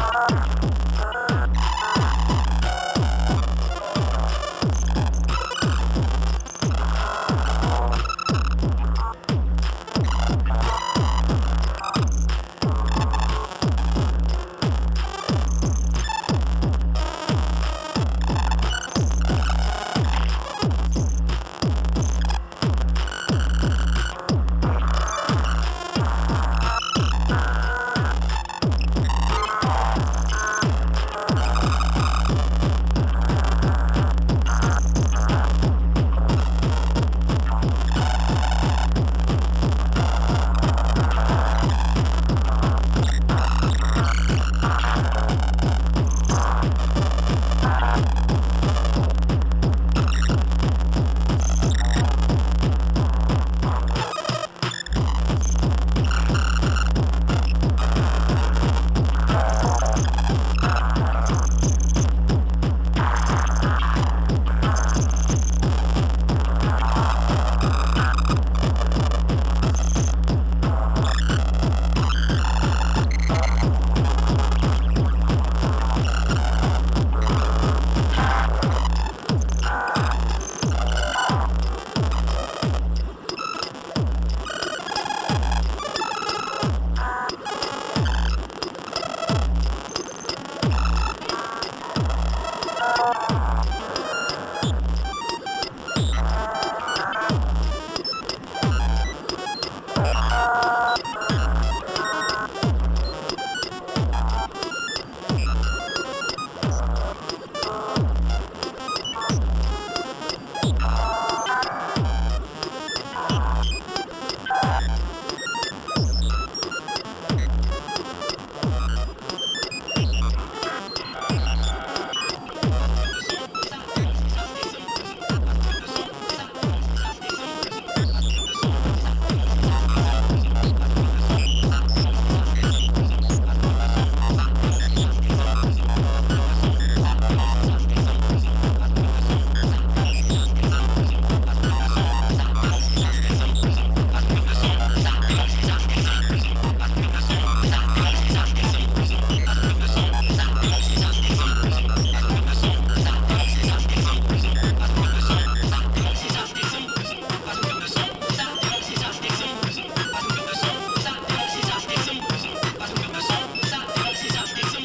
Ah!